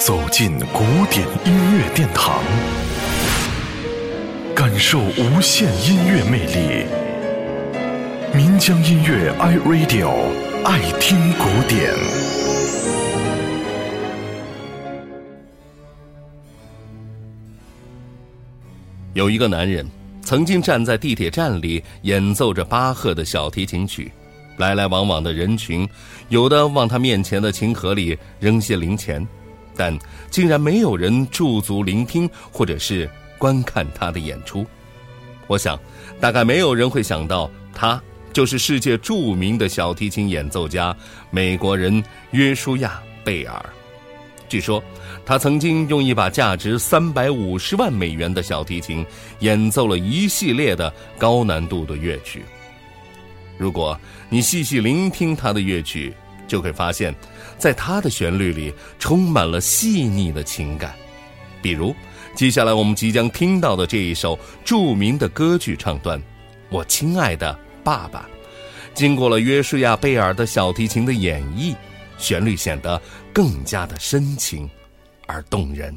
走进古典音乐殿堂，感受无限音乐魅力。民江音乐 iRadio 爱听古典。有一个男人曾经站在地铁站里演奏着巴赫的小提琴曲，来来往往的人群，有的往他面前的琴盒里扔些零钱。但竟然没有人驻足聆听，或者是观看他的演出。我想，大概没有人会想到，他就是世界著名的小提琴演奏家——美国人约书亚·贝尔。据说，他曾经用一把价值三百五十万美元的小提琴演奏了一系列的高难度的乐曲。如果你细细聆听他的乐曲，就会发现，在他的旋律里充满了细腻的情感，比如接下来我们即将听到的这一首著名的歌剧唱段《我亲爱的爸爸》，经过了约书亚·贝尔的小提琴的演绎，旋律显得更加的深情而动人。